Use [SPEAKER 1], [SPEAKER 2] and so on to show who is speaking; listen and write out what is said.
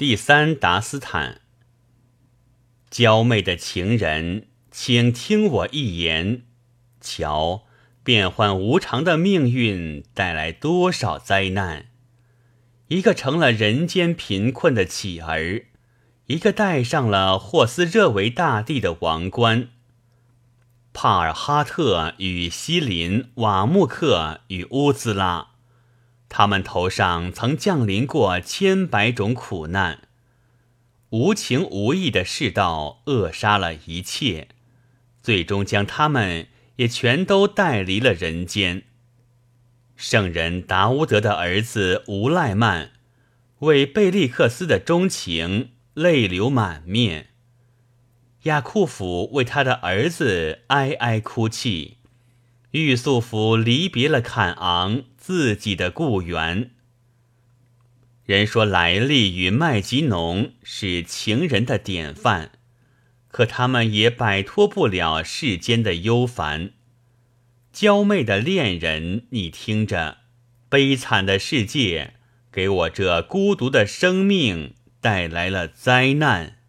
[SPEAKER 1] 第三达斯坦，娇媚的情人，请听我一言。瞧，变幻无常的命运带来多少灾难！一个成了人间贫困的乞儿，一个戴上了霍斯热维大帝的王冠。帕尔哈特与西林、瓦木克与乌兹拉。他们头上曾降临过千百种苦难，无情无义的世道扼杀了一切，最终将他们也全都带离了人间。圣人达乌德的儿子吴赖曼为贝利克斯的钟情泪流满面，亚库甫为他的儿子哀哀哭泣。玉素甫离别了坎昂自己的故园。人说莱利与麦吉农是情人的典范，可他们也摆脱不了世间的忧烦。娇媚的恋人，你听着，悲惨的世界给我这孤独的生命带来了灾难。